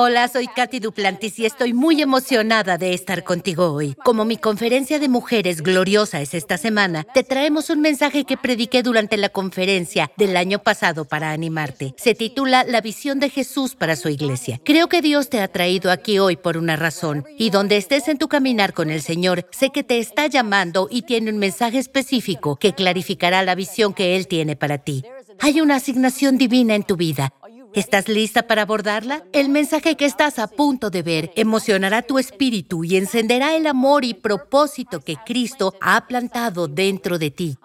Hola, soy Katy Duplantis y estoy muy emocionada de estar contigo hoy. Como mi conferencia de mujeres gloriosa es esta semana, te traemos un mensaje que prediqué durante la conferencia del año pasado para animarte. Se titula La visión de Jesús para su iglesia. Creo que Dios te ha traído aquí hoy por una razón y donde estés en tu caminar con el Señor, sé que te está llamando y tiene un mensaje específico que clarificará la visión que Él tiene para ti. Hay una asignación divina en tu vida ¿Estás lista para abordarla? El mensaje que estás a punto de ver emocionará tu espíritu y encenderá el amor y propósito que Cristo ha plantado dentro de ti.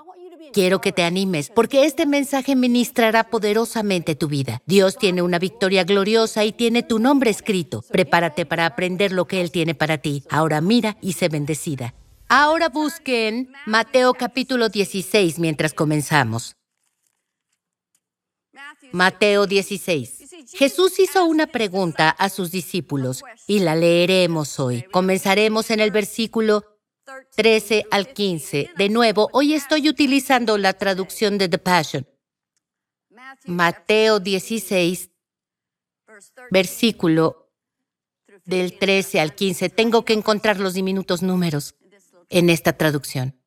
Quiero que te animes porque este mensaje ministrará poderosamente tu vida. Dios tiene una victoria gloriosa y tiene tu nombre escrito. Prepárate para aprender lo que Él tiene para ti. Ahora mira y sé bendecida. Ahora busquen Mateo capítulo 16 mientras comenzamos. Mateo 16. Jesús hizo una pregunta a sus discípulos y la leeremos hoy. Comenzaremos en el versículo 13 al 15. De nuevo, hoy estoy utilizando la traducción de The Passion. Mateo 16, versículo del 13 al 15. Tengo que encontrar los diminutos números en esta traducción.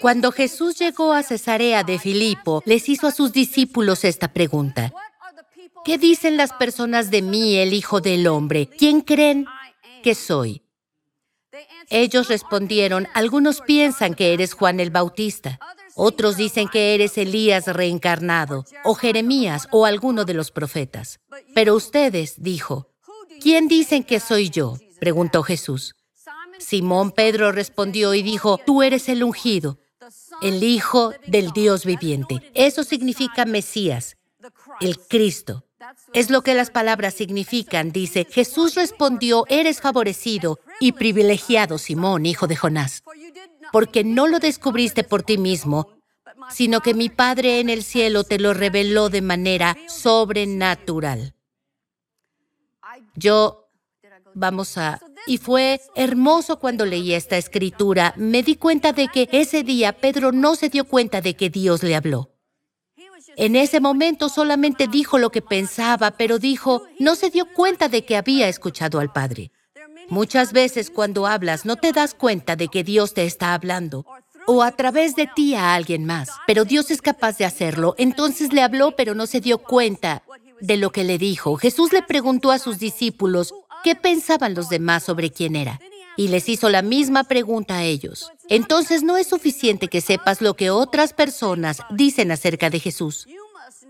Cuando Jesús llegó a Cesarea de Filipo, les hizo a sus discípulos esta pregunta. ¿Qué dicen las personas de mí, el Hijo del Hombre? ¿Quién creen que soy? Ellos respondieron, algunos piensan que eres Juan el Bautista, otros dicen que eres Elías reencarnado, o Jeremías, o alguno de los profetas. Pero ustedes, dijo, ¿quién dicen que soy yo? preguntó Jesús. Simón Pedro respondió y dijo, tú eres el ungido, el Hijo del Dios viviente. Eso significa Mesías, el Cristo. Es lo que las palabras significan. Dice, Jesús respondió, eres favorecido y privilegiado, Simón, hijo de Jonás, porque no lo descubriste por ti mismo, sino que mi Padre en el cielo te lo reveló de manera sobrenatural. Yo, vamos a y fue hermoso cuando leí esta escritura. Me di cuenta de que ese día Pedro no se dio cuenta de que Dios le habló. En ese momento solamente dijo lo que pensaba, pero dijo, no se dio cuenta de que había escuchado al Padre. Muchas veces cuando hablas no te das cuenta de que Dios te está hablando o a través de ti a alguien más, pero Dios es capaz de hacerlo. Entonces le habló, pero no se dio cuenta de lo que le dijo. Jesús le preguntó a sus discípulos, qué pensaban los demás sobre quién era. Y les hizo la misma pregunta a ellos. Entonces no es suficiente que sepas lo que otras personas dicen acerca de Jesús.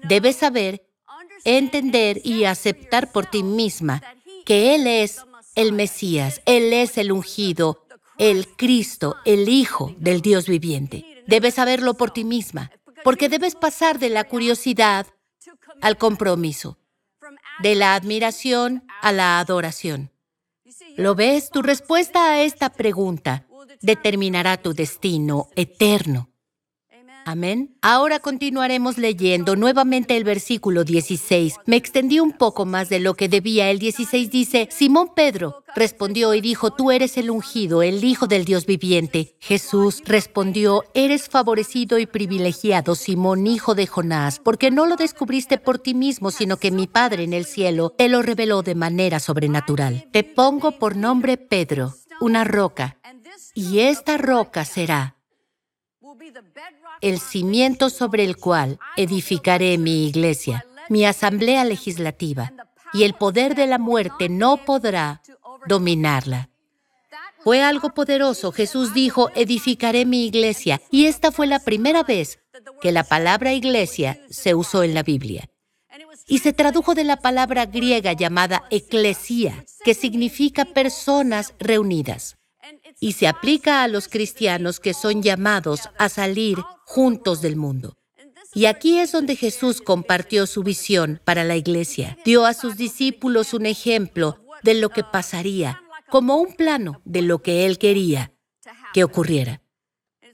Debes saber, entender y aceptar por ti misma que Él es el Mesías, Él es el ungido, el Cristo, el Hijo del Dios viviente. Debes saberlo por ti misma, porque debes pasar de la curiosidad al compromiso de la admiración a la adoración. ¿Lo ves? Tu respuesta a esta pregunta determinará tu destino eterno. Amén. Ahora continuaremos leyendo nuevamente el versículo 16. Me extendí un poco más de lo que debía. El 16 dice, Simón Pedro respondió y dijo, tú eres el ungido, el Hijo del Dios viviente. Jesús respondió, eres favorecido y privilegiado, Simón, hijo de Jonás, porque no lo descubriste por ti mismo, sino que mi Padre en el cielo te lo reveló de manera sobrenatural. Te pongo por nombre Pedro, una roca, y esta roca será el cimiento sobre el cual edificaré mi iglesia, mi asamblea legislativa, y el poder de la muerte no podrá dominarla. Fue algo poderoso. Jesús dijo, edificaré mi iglesia, y esta fue la primera vez que la palabra iglesia se usó en la Biblia. Y se tradujo de la palabra griega llamada eclesia, que significa personas reunidas y se aplica a los cristianos que son llamados a salir juntos del mundo. Y aquí es donde Jesús compartió su visión para la iglesia. Dio a sus discípulos un ejemplo de lo que pasaría, como un plano de lo que él quería que ocurriera.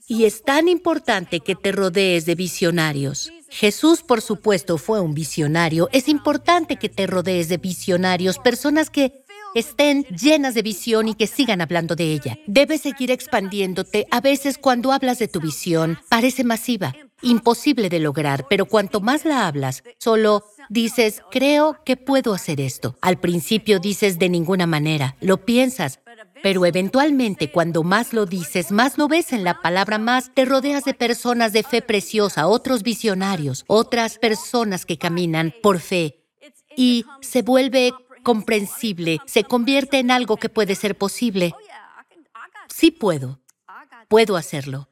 Y es tan importante que te rodees de visionarios. Jesús, por supuesto, fue un visionario. Es importante que te rodees de visionarios, personas que estén llenas de visión y que sigan hablando de ella. Debes seguir expandiéndote. A veces cuando hablas de tu visión, parece masiva, imposible de lograr, pero cuanto más la hablas, solo dices, creo que puedo hacer esto. Al principio dices de ninguna manera, lo piensas, pero eventualmente cuando más lo dices, más lo ves en la palabra, más te rodeas de personas de fe preciosa, otros visionarios, otras personas que caminan por fe. Y se vuelve comprensible, se convierte en algo que puede ser posible. Sí puedo, puedo hacerlo.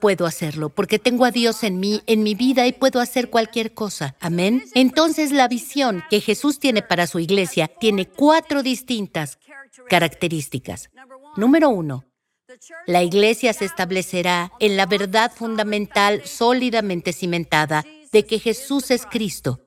Puedo hacerlo porque tengo a Dios en mí, en mi vida y puedo hacer cualquier cosa. Amén. Entonces la visión que Jesús tiene para su iglesia tiene cuatro distintas características. Número uno, la iglesia se establecerá en la verdad fundamental sólidamente cimentada de que Jesús es Cristo,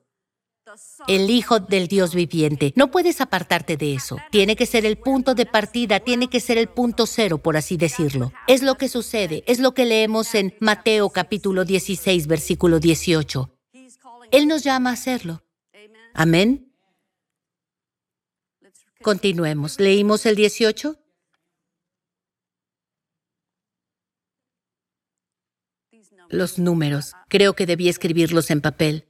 el Hijo del Dios viviente. No puedes apartarte de eso. Tiene que ser el punto de partida, tiene que ser el punto cero, por así decirlo. Es lo que sucede, es lo que leemos en Mateo capítulo 16, versículo 18. Él nos llama a hacerlo. Amén. Continuemos. ¿Leímos el 18? Los números. Creo que debí escribirlos en papel.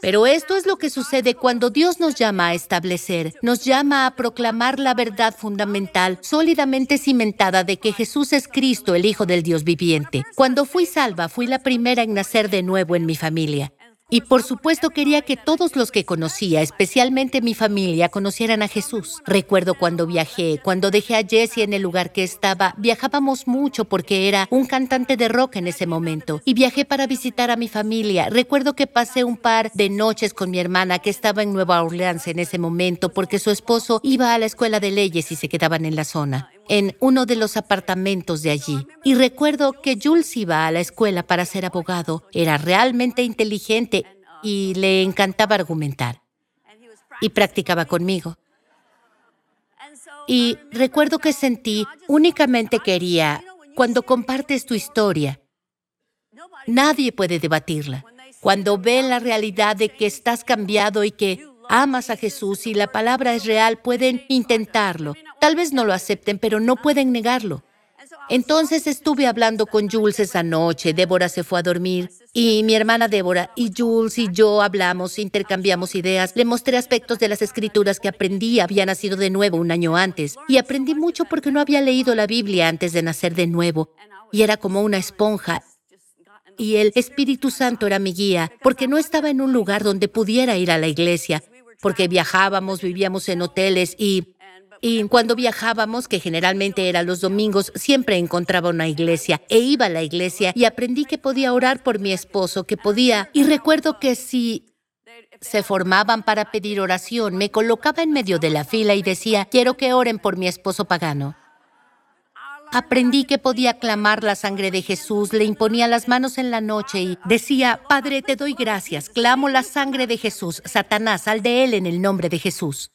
Pero esto es lo que sucede cuando Dios nos llama a establecer, nos llama a proclamar la verdad fundamental, sólidamente cimentada de que Jesús es Cristo, el Hijo del Dios viviente. Cuando fui salva, fui la primera en nacer de nuevo en mi familia. Y por supuesto quería que todos los que conocía, especialmente mi familia, conocieran a Jesús. Recuerdo cuando viajé, cuando dejé a Jesse en el lugar que estaba, viajábamos mucho porque era un cantante de rock en ese momento. Y viajé para visitar a mi familia. Recuerdo que pasé un par de noches con mi hermana que estaba en Nueva Orleans en ese momento porque su esposo iba a la escuela de leyes y se quedaban en la zona en uno de los apartamentos de allí. Y recuerdo que Jules iba a la escuela para ser abogado. Era realmente inteligente y le encantaba argumentar. Y practicaba conmigo. Y recuerdo que sentí, únicamente quería, cuando compartes tu historia, nadie puede debatirla. Cuando ven la realidad de que estás cambiado y que amas a Jesús y la palabra es real, pueden intentarlo. Tal vez no lo acepten, pero no pueden negarlo. Entonces estuve hablando con Jules esa noche, Débora se fue a dormir y mi hermana Débora y Jules y yo hablamos, intercambiamos ideas, le mostré aspectos de las escrituras que aprendí, había nacido de nuevo un año antes y aprendí mucho porque no había leído la Biblia antes de nacer de nuevo y era como una esponja y el Espíritu Santo era mi guía porque no estaba en un lugar donde pudiera ir a la iglesia, porque viajábamos, vivíamos en hoteles y y cuando viajábamos, que generalmente era los domingos, siempre encontraba una iglesia e iba a la iglesia y aprendí que podía orar por mi esposo, que podía. Y recuerdo que si se formaban para pedir oración, me colocaba en medio de la fila y decía, quiero que oren por mi esposo pagano. Aprendí que podía clamar la sangre de Jesús, le imponía las manos en la noche y decía, Padre, te doy gracias, clamo la sangre de Jesús, Satanás, sal de él en el nombre de Jesús.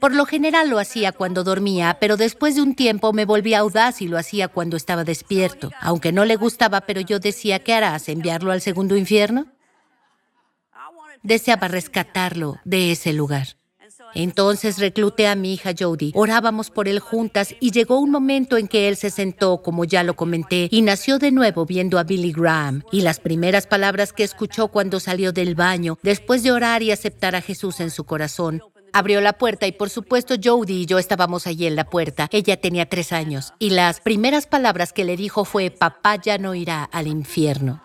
Por lo general lo hacía cuando dormía, pero después de un tiempo me volví audaz y lo hacía cuando estaba despierto. Aunque no le gustaba, pero yo decía, ¿qué harás? ¿Enviarlo al segundo infierno? Deseaba rescatarlo de ese lugar. Entonces recluté a mi hija Jody. Orábamos por él juntas y llegó un momento en que él se sentó, como ya lo comenté, y nació de nuevo viendo a Billy Graham. Y las primeras palabras que escuchó cuando salió del baño, después de orar y aceptar a Jesús en su corazón, Abrió la puerta y por supuesto Jody y yo estábamos allí en la puerta. Ella tenía tres años y las primeras palabras que le dijo fue, papá ya no irá al infierno.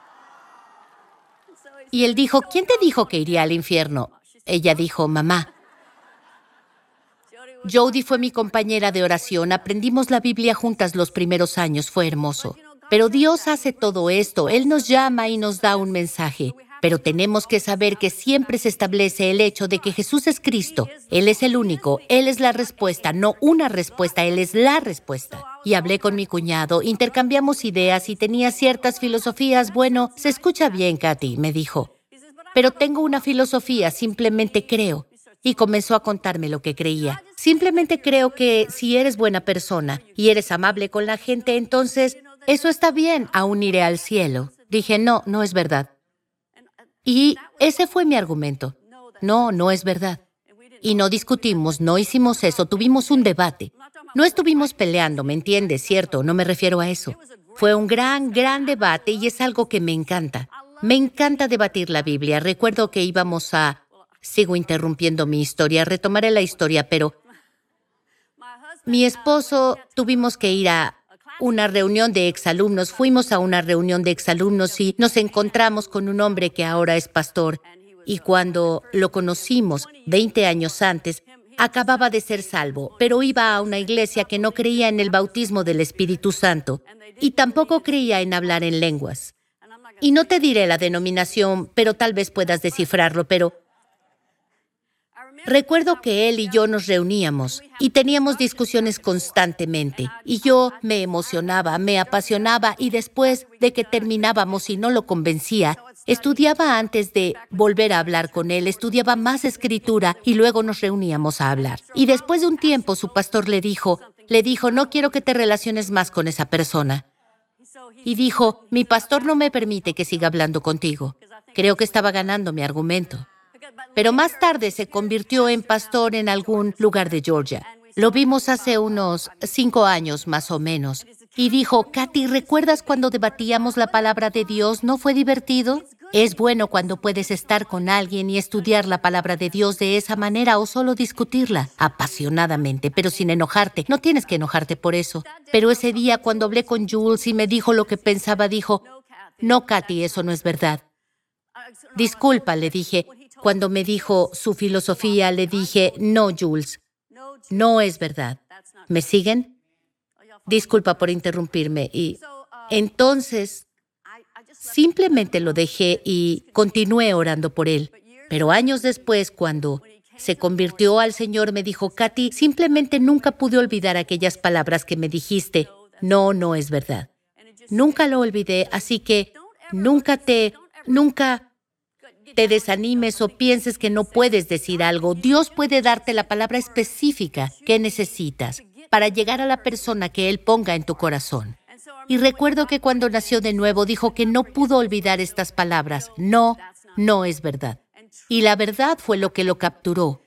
Y él dijo, ¿quién te dijo que iría al infierno? Ella dijo, mamá. Jody fue mi compañera de oración, aprendimos la Biblia juntas los primeros años, fue hermoso. Pero Dios hace todo esto, Él nos llama y nos da un mensaje. Pero tenemos que saber que siempre se establece el hecho de que Jesús es Cristo. Él es el único, Él es la respuesta, no una respuesta, Él es la respuesta. Y hablé con mi cuñado, intercambiamos ideas y tenía ciertas filosofías. Bueno, se escucha bien, Katy, me dijo. Pero tengo una filosofía, simplemente creo. Y comenzó a contarme lo que creía. Simplemente creo que si eres buena persona y eres amable con la gente, entonces eso está bien, aún iré al cielo. Dije, no, no es verdad. Y ese fue mi argumento. No, no es verdad. Y no discutimos, no hicimos eso, tuvimos un debate. No estuvimos peleando, ¿me entiendes? Cierto, no me refiero a eso. Fue un gran, gran debate y es algo que me encanta. Me encanta debatir la Biblia. Recuerdo que íbamos a... Sigo interrumpiendo mi historia, retomaré la historia, pero mi esposo tuvimos que ir a una reunión de exalumnos. Fuimos a una reunión de exalumnos y nos encontramos con un hombre que ahora es pastor. Y cuando lo conocimos 20 años antes, acababa de ser salvo, pero iba a una iglesia que no creía en el bautismo del Espíritu Santo y tampoco creía en hablar en lenguas. Y no te diré la denominación, pero tal vez puedas descifrarlo, pero Recuerdo que él y yo nos reuníamos y teníamos discusiones constantemente y yo me emocionaba, me apasionaba y después de que terminábamos y no lo convencía, estudiaba antes de volver a hablar con él, estudiaba más escritura y luego nos reuníamos a hablar. Y después de un tiempo su pastor le dijo, le dijo, no quiero que te relaciones más con esa persona. Y dijo, mi pastor no me permite que siga hablando contigo. Creo que estaba ganando mi argumento pero más tarde se convirtió en pastor en algún lugar de Georgia. Lo vimos hace unos cinco años más o menos. Y dijo, Katy, ¿recuerdas cuando debatíamos la palabra de Dios? ¿No fue divertido? Es bueno cuando puedes estar con alguien y estudiar la palabra de Dios de esa manera o solo discutirla apasionadamente, pero sin enojarte. No tienes que enojarte por eso. Pero ese día cuando hablé con Jules y me dijo lo que pensaba, dijo, no, Katy, eso no es verdad. Disculpa, le dije, cuando me dijo su filosofía, le dije, no, Jules, no es verdad. ¿Me siguen? Disculpa por interrumpirme. Y entonces, simplemente lo dejé y continué orando por él. Pero años después, cuando se convirtió al Señor, me dijo, Katy, simplemente nunca pude olvidar aquellas palabras que me dijiste. No, no es verdad. Nunca lo olvidé, así que nunca te, nunca te desanimes o pienses que no puedes decir algo, Dios puede darte la palabra específica que necesitas para llegar a la persona que Él ponga en tu corazón. Y recuerdo que cuando nació de nuevo dijo que no pudo olvidar estas palabras. No, no es verdad. Y la verdad fue lo que lo capturó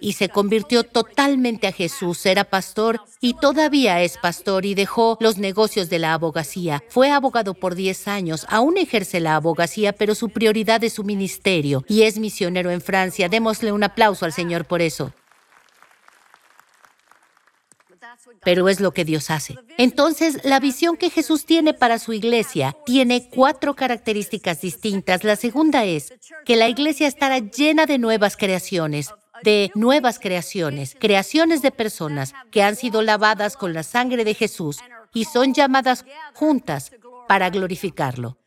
y se convirtió totalmente a Jesús. Era pastor y todavía es pastor y dejó los negocios de la abogacía. Fue abogado por 10 años, aún ejerce la abogacía, pero su prioridad es su ministerio y es misionero en Francia. Démosle un aplauso al Señor por eso. Pero es lo que Dios hace. Entonces, la visión que Jesús tiene para su iglesia tiene cuatro características distintas. La segunda es que la iglesia estará llena de nuevas creaciones, de nuevas creaciones, creaciones de personas que han sido lavadas con la sangre de Jesús y son llamadas juntas para glorificarlo.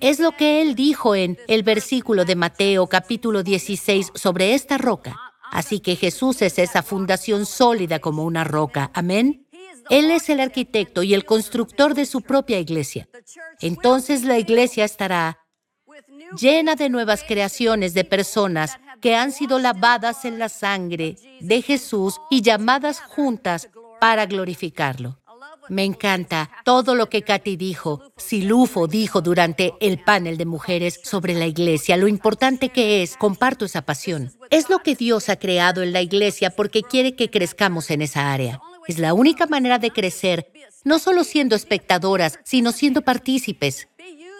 Es lo que él dijo en el versículo de Mateo capítulo 16 sobre esta roca. Así que Jesús es esa fundación sólida como una roca. Amén. Él es el arquitecto y el constructor de su propia iglesia. Entonces la iglesia estará llena de nuevas creaciones de personas que han sido lavadas en la sangre de Jesús y llamadas juntas para glorificarlo. Me encanta todo lo que Katy dijo, Silufo dijo durante el panel de mujeres sobre la iglesia, lo importante que es, comparto esa pasión. Es lo que Dios ha creado en la iglesia porque quiere que crezcamos en esa área. Es la única manera de crecer, no solo siendo espectadoras, sino siendo partícipes.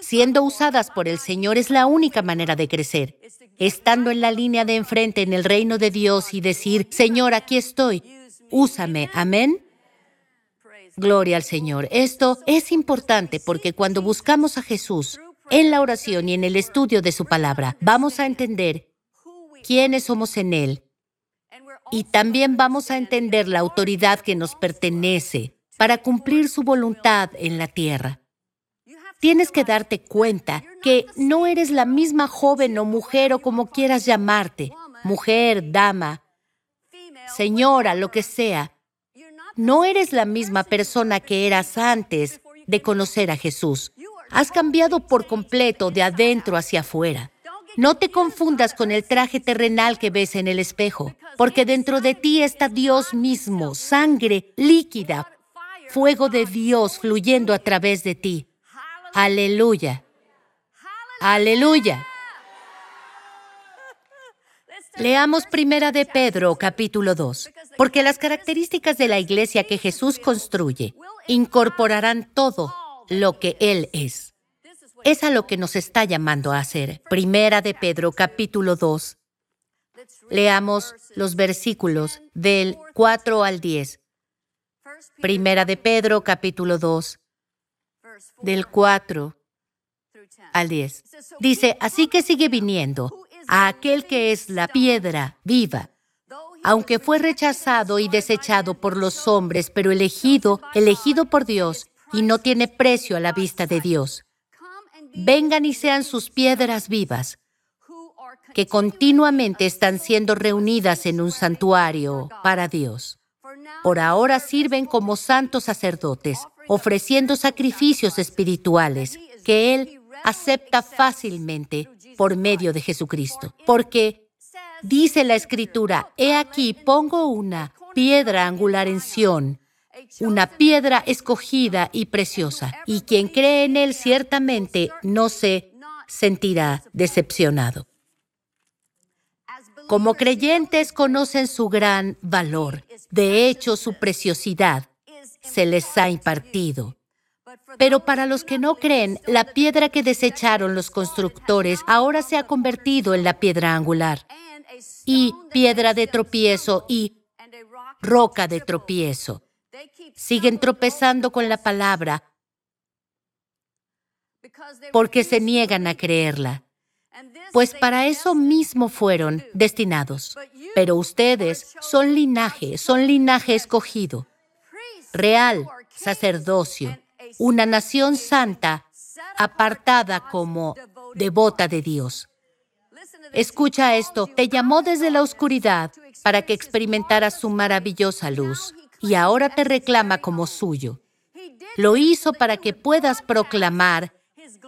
Siendo usadas por el Señor es la única manera de crecer estando en la línea de enfrente en el reino de Dios y decir, Señor, aquí estoy, úsame, amén. Gloria al Señor. Esto es importante porque cuando buscamos a Jesús en la oración y en el estudio de su palabra, vamos a entender quiénes somos en Él y también vamos a entender la autoridad que nos pertenece para cumplir su voluntad en la tierra tienes que darte cuenta que no eres la misma joven o mujer o como quieras llamarte, mujer, dama, señora, lo que sea. No eres la misma persona que eras antes de conocer a Jesús. Has cambiado por completo de adentro hacia afuera. No te confundas con el traje terrenal que ves en el espejo, porque dentro de ti está Dios mismo, sangre líquida, fuego de Dios fluyendo a través de ti. Aleluya. Aleluya. Leamos primera de Pedro, capítulo 2, porque las características de la iglesia que Jesús construye incorporarán todo lo que Él es. Es a lo que nos está llamando a hacer. Primera de Pedro, capítulo 2. Leamos los versículos del 4 al 10. Primera de Pedro, capítulo 2, del 4 al 10. Dice, así que sigue viniendo a aquel que es la piedra viva, aunque fue rechazado y desechado por los hombres, pero elegido, elegido por Dios, y no tiene precio a la vista de Dios. Vengan y sean sus piedras vivas, que continuamente están siendo reunidas en un santuario para Dios. Por ahora sirven como santos sacerdotes, ofreciendo sacrificios espirituales que Él acepta fácilmente por medio de Jesucristo. Porque dice la Escritura, he aquí pongo una piedra angular en Sión, una piedra escogida y preciosa, y quien cree en Él ciertamente no se sentirá decepcionado. Como creyentes conocen su gran valor, de hecho su preciosidad se les ha impartido. Pero para los que no creen, la piedra que desecharon los constructores ahora se ha convertido en la piedra angular y piedra de tropiezo y roca de tropiezo. Siguen tropezando con la palabra porque se niegan a creerla pues para eso mismo fueron destinados. Pero ustedes son linaje, son linaje escogido, real, sacerdocio, una nación santa, apartada como devota de Dios. Escucha esto, te llamó desde la oscuridad para que experimentaras su maravillosa luz y ahora te reclama como suyo. Lo hizo para que puedas proclamar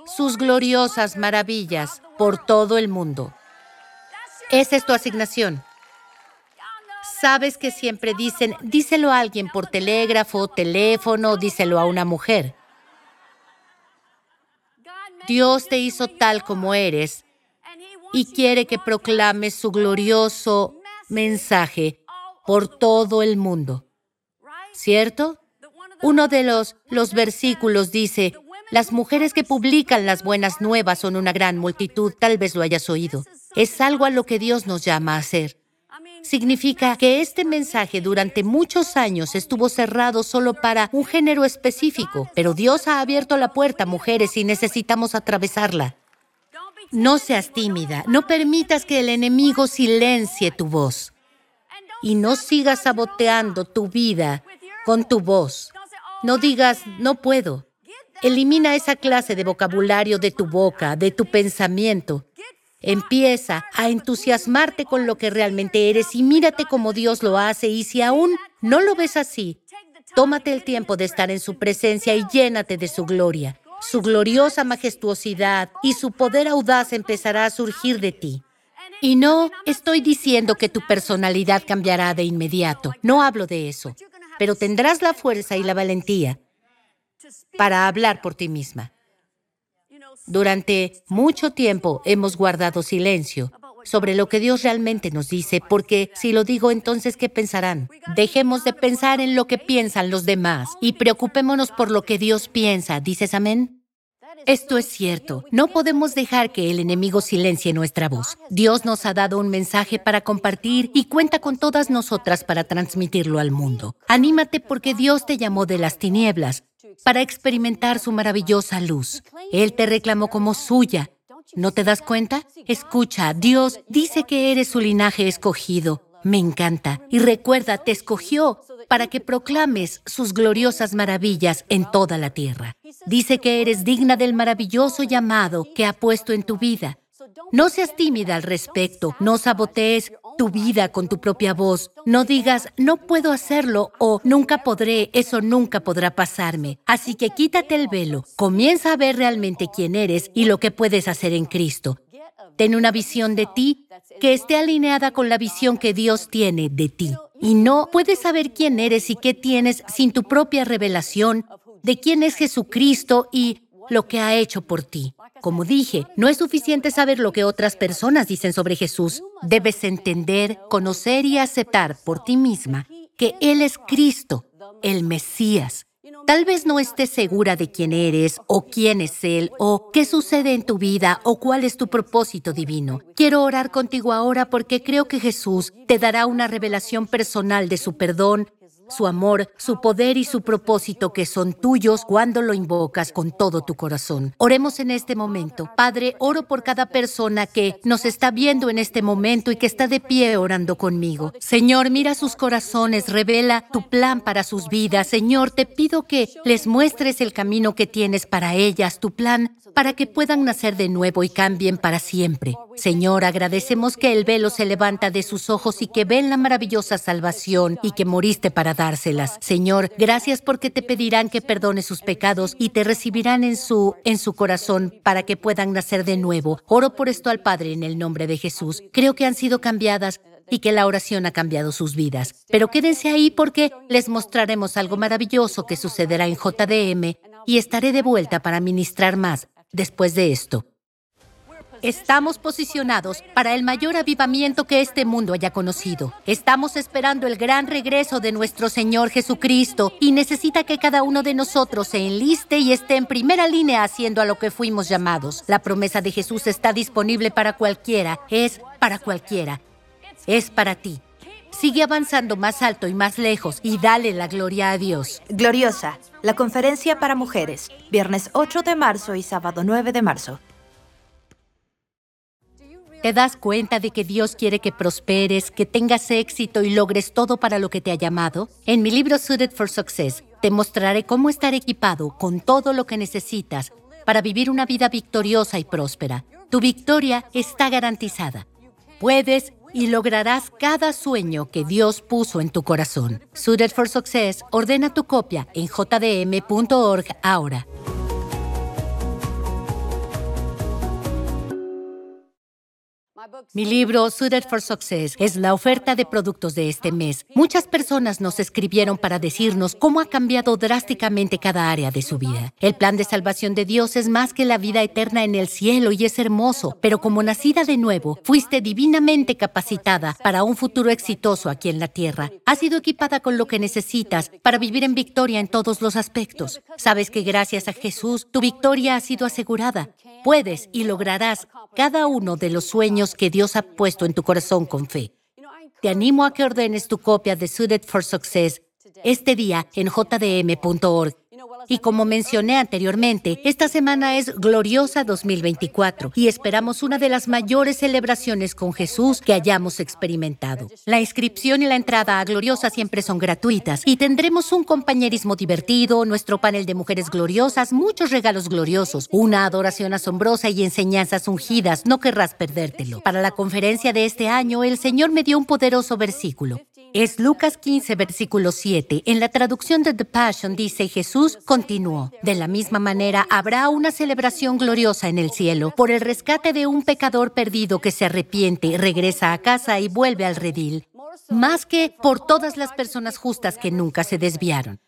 sus gloriosas maravillas por todo el mundo. Esa es tu asignación. Sabes que siempre dicen, díselo a alguien por telégrafo, teléfono, díselo a una mujer. Dios te hizo tal como eres y quiere que proclames su glorioso mensaje por todo el mundo. ¿Cierto? Uno de los, los versículos dice, las mujeres que publican las buenas nuevas son una gran multitud, tal vez lo hayas oído. Es algo a lo que Dios nos llama a hacer. Significa que este mensaje durante muchos años estuvo cerrado solo para un género específico, pero Dios ha abierto la puerta, mujeres, y necesitamos atravesarla. No seas tímida, no permitas que el enemigo silencie tu voz y no sigas saboteando tu vida con tu voz. No digas, no puedo. Elimina esa clase de vocabulario de tu boca, de tu pensamiento. Empieza a entusiasmarte con lo que realmente eres y mírate como Dios lo hace y si aún no lo ves así, tómate el tiempo de estar en su presencia y llénate de su gloria. Su gloriosa majestuosidad y su poder audaz empezará a surgir de ti. Y no estoy diciendo que tu personalidad cambiará de inmediato, no hablo de eso, pero tendrás la fuerza y la valentía para hablar por ti misma. Durante mucho tiempo hemos guardado silencio sobre lo que Dios realmente nos dice, porque si lo digo entonces, ¿qué pensarán? Dejemos de pensar en lo que piensan los demás y preocupémonos por lo que Dios piensa. ¿Dices amén? Esto es cierto. No podemos dejar que el enemigo silencie nuestra voz. Dios nos ha dado un mensaje para compartir y cuenta con todas nosotras para transmitirlo al mundo. Anímate porque Dios te llamó de las tinieblas para experimentar su maravillosa luz. Él te reclamó como suya. ¿No te das cuenta? Escucha, Dios dice que eres su linaje escogido. Me encanta. Y recuerda, te escogió para que proclames sus gloriosas maravillas en toda la tierra. Dice que eres digna del maravilloso llamado que ha puesto en tu vida. No seas tímida al respecto, no sabotees tu vida con tu propia voz. No digas, no puedo hacerlo o nunca podré, eso nunca podrá pasarme. Así que quítate el velo, comienza a ver realmente quién eres y lo que puedes hacer en Cristo. Ten una visión de ti que esté alineada con la visión que Dios tiene de ti. Y no puedes saber quién eres y qué tienes sin tu propia revelación de quién es Jesucristo y lo que ha hecho por ti. Como dije, no es suficiente saber lo que otras personas dicen sobre Jesús. Debes entender, conocer y aceptar por ti misma que Él es Cristo, el Mesías, Tal vez no estés segura de quién eres o quién es Él o qué sucede en tu vida o cuál es tu propósito divino. Quiero orar contigo ahora porque creo que Jesús te dará una revelación personal de su perdón, su amor, su poder y su propósito que son tuyos cuando lo invocas con todo tu corazón. Oremos en este momento. Padre, oro por cada persona que nos está viendo en este momento y que está de pie orando conmigo. Señor, mira sus corazones, revela tu plan para sus vidas. Señor, te pido que les muestres el camino que tienes para ellas, tu plan para que puedan nacer de nuevo y cambien para siempre. Señor, agradecemos que el velo se levanta de sus ojos y que ven la maravillosa salvación y que moriste para dárselas. Señor, gracias porque te pedirán que perdones sus pecados y te recibirán en su en su corazón para que puedan nacer de nuevo. Oro por esto al Padre en el nombre de Jesús. Creo que han sido cambiadas y que la oración ha cambiado sus vidas. Pero quédense ahí porque les mostraremos algo maravilloso que sucederá en JDM y estaré de vuelta para ministrar más después de esto. Estamos posicionados para el mayor avivamiento que este mundo haya conocido. Estamos esperando el gran regreso de nuestro Señor Jesucristo y necesita que cada uno de nosotros se enliste y esté en primera línea haciendo a lo que fuimos llamados. La promesa de Jesús está disponible para cualquiera, es para cualquiera, es para ti. Sigue avanzando más alto y más lejos y dale la gloria a Dios. Gloriosa, la conferencia para mujeres, viernes 8 de marzo y sábado 9 de marzo. ¿Te das cuenta de que Dios quiere que prosperes, que tengas éxito y logres todo para lo que te ha llamado? En mi libro Suited for Success, te mostraré cómo estar equipado con todo lo que necesitas para vivir una vida victoriosa y próspera. Tu victoria está garantizada. Puedes y lograrás cada sueño que Dios puso en tu corazón. Suited for Success ordena tu copia en jdm.org ahora. Mi libro, Suited for Success, es la oferta de productos de este mes. Muchas personas nos escribieron para decirnos cómo ha cambiado drásticamente cada área de su vida. El plan de salvación de Dios es más que la vida eterna en el cielo y es hermoso, pero como nacida de nuevo, fuiste divinamente capacitada para un futuro exitoso aquí en la tierra. Has sido equipada con lo que necesitas para vivir en victoria en todos los aspectos. Sabes que gracias a Jesús, tu victoria ha sido asegurada. Puedes y lograrás cada uno de los sueños que Dios ha puesto en tu corazón con fe. Te animo a que ordenes tu copia de Suited for Success este día en jdm.org y como mencioné anteriormente, esta semana es Gloriosa 2024 y esperamos una de las mayores celebraciones con Jesús que hayamos experimentado. La inscripción y la entrada a Gloriosa siempre son gratuitas y tendremos un compañerismo divertido, nuestro panel de mujeres gloriosas, muchos regalos gloriosos, una adoración asombrosa y enseñanzas ungidas. No querrás perdértelo. Para la conferencia de este año, el Señor me dio un poderoso versículo. Es Lucas 15, versículo 7. En la traducción de The Passion dice, Jesús continuó. De la misma manera, habrá una celebración gloriosa en el cielo por el rescate de un pecador perdido que se arrepiente, regresa a casa y vuelve al redil, más que por todas las personas justas que nunca se desviaron.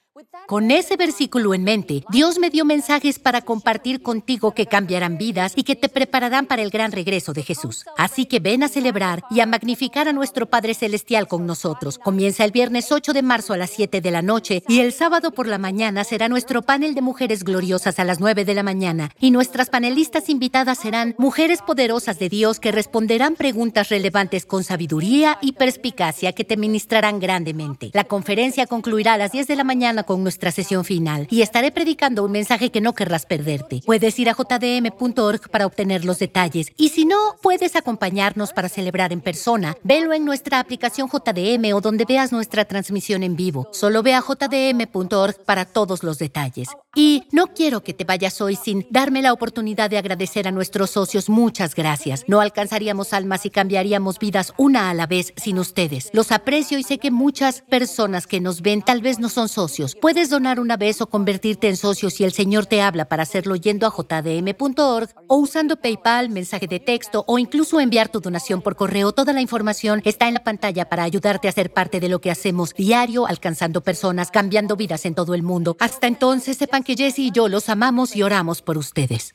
Con ese versículo en mente, Dios me dio mensajes para compartir contigo que cambiarán vidas y que te prepararán para el gran regreso de Jesús. Así que ven a celebrar y a magnificar a nuestro Padre Celestial con nosotros. Comienza el viernes 8 de marzo a las 7 de la noche y el sábado por la mañana será nuestro panel de mujeres gloriosas a las 9 de la mañana. Y nuestras panelistas invitadas serán mujeres poderosas de Dios que responderán preguntas relevantes con sabiduría y perspicacia que te ministrarán grandemente. La conferencia concluirá a las 10 de la mañana con nuestra sesión final y estaré predicando un mensaje que no querrás perderte. Puedes ir a jdm.org para obtener los detalles y si no, puedes acompañarnos para celebrar en persona. Velo en nuestra aplicación JDM o donde veas nuestra transmisión en vivo. Solo ve a jdm.org para todos los detalles. Y no quiero que te vayas hoy sin darme la oportunidad de agradecer a nuestros socios. Muchas gracias. No alcanzaríamos almas y cambiaríamos vidas una a la vez sin ustedes. Los aprecio y sé que muchas personas que nos ven tal vez no son socios. Puedes donar una vez o convertirte en socio si el Señor te habla para hacerlo yendo a jdm.org o usando PayPal, mensaje de texto o incluso enviar tu donación por correo. Toda la información está en la pantalla para ayudarte a ser parte de lo que hacemos diario, alcanzando personas, cambiando vidas en todo el mundo. Hasta entonces, sepan que Jesse y yo los amamos y oramos por ustedes.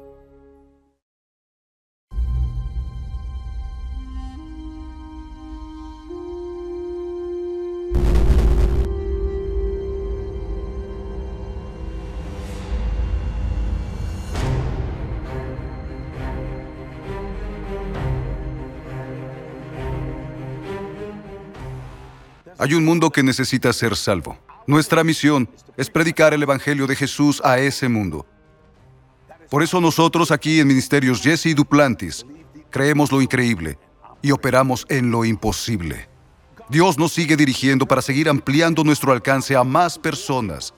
Hay un mundo que necesita ser salvo. Nuestra misión es predicar el Evangelio de Jesús a ese mundo. Por eso nosotros aquí en Ministerios Jesse Duplantis creemos lo increíble y operamos en lo imposible. Dios nos sigue dirigiendo para seguir ampliando nuestro alcance a más personas,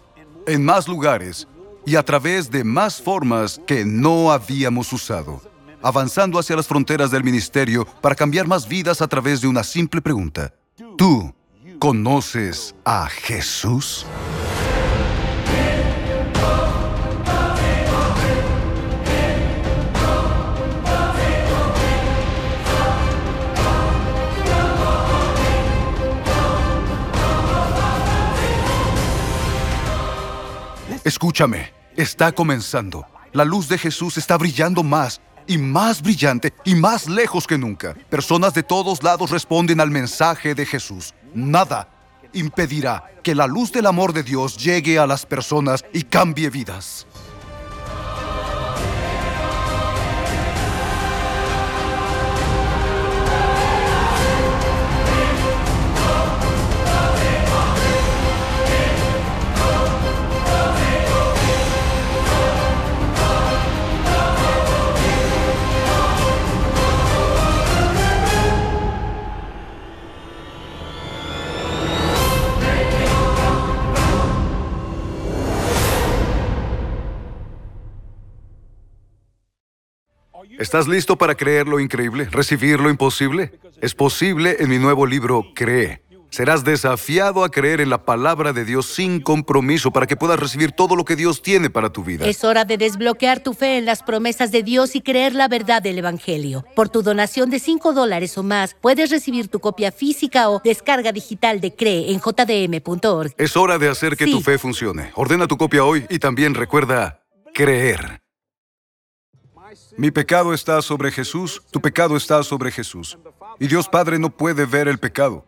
en más lugares y a través de más formas que no habíamos usado, avanzando hacia las fronteras del ministerio para cambiar más vidas a través de una simple pregunta. ¿Tú ¿Conoces a Jesús? Escúchame, está comenzando. La luz de Jesús está brillando más y más brillante y más lejos que nunca. Personas de todos lados responden al mensaje de Jesús. Nada impedirá que la luz del amor de Dios llegue a las personas y cambie vidas. ¿Estás listo para creer lo increíble? ¿Recibir lo imposible? Es posible en mi nuevo libro Cree. Serás desafiado a creer en la palabra de Dios sin compromiso para que puedas recibir todo lo que Dios tiene para tu vida. Es hora de desbloquear tu fe en las promesas de Dios y creer la verdad del Evangelio. Por tu donación de 5 dólares o más, puedes recibir tu copia física o descarga digital de Cree en jdm.org. Es hora de hacer que Sí. tu fe funcione. Ordena tu copia hoy y también recuerda creer. Mi pecado está sobre Jesús, tu pecado está sobre Jesús. Y Dios Padre no puede ver el pecado.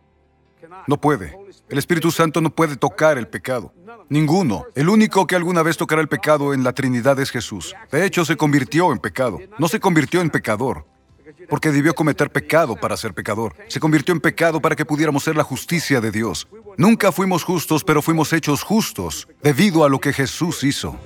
No puede. El Espíritu Santo no puede tocar el pecado. Ninguno. El único que alguna vez tocará el pecado en la Trinidad es Jesús. De hecho, se convirtió en pecado. No se convirtió en pecador. Porque debió cometer pecado para ser pecador. Se convirtió en pecado para que pudiéramos ser la justicia de Dios. Nunca fuimos justos, pero fuimos hechos justos debido a lo que Jesús hizo.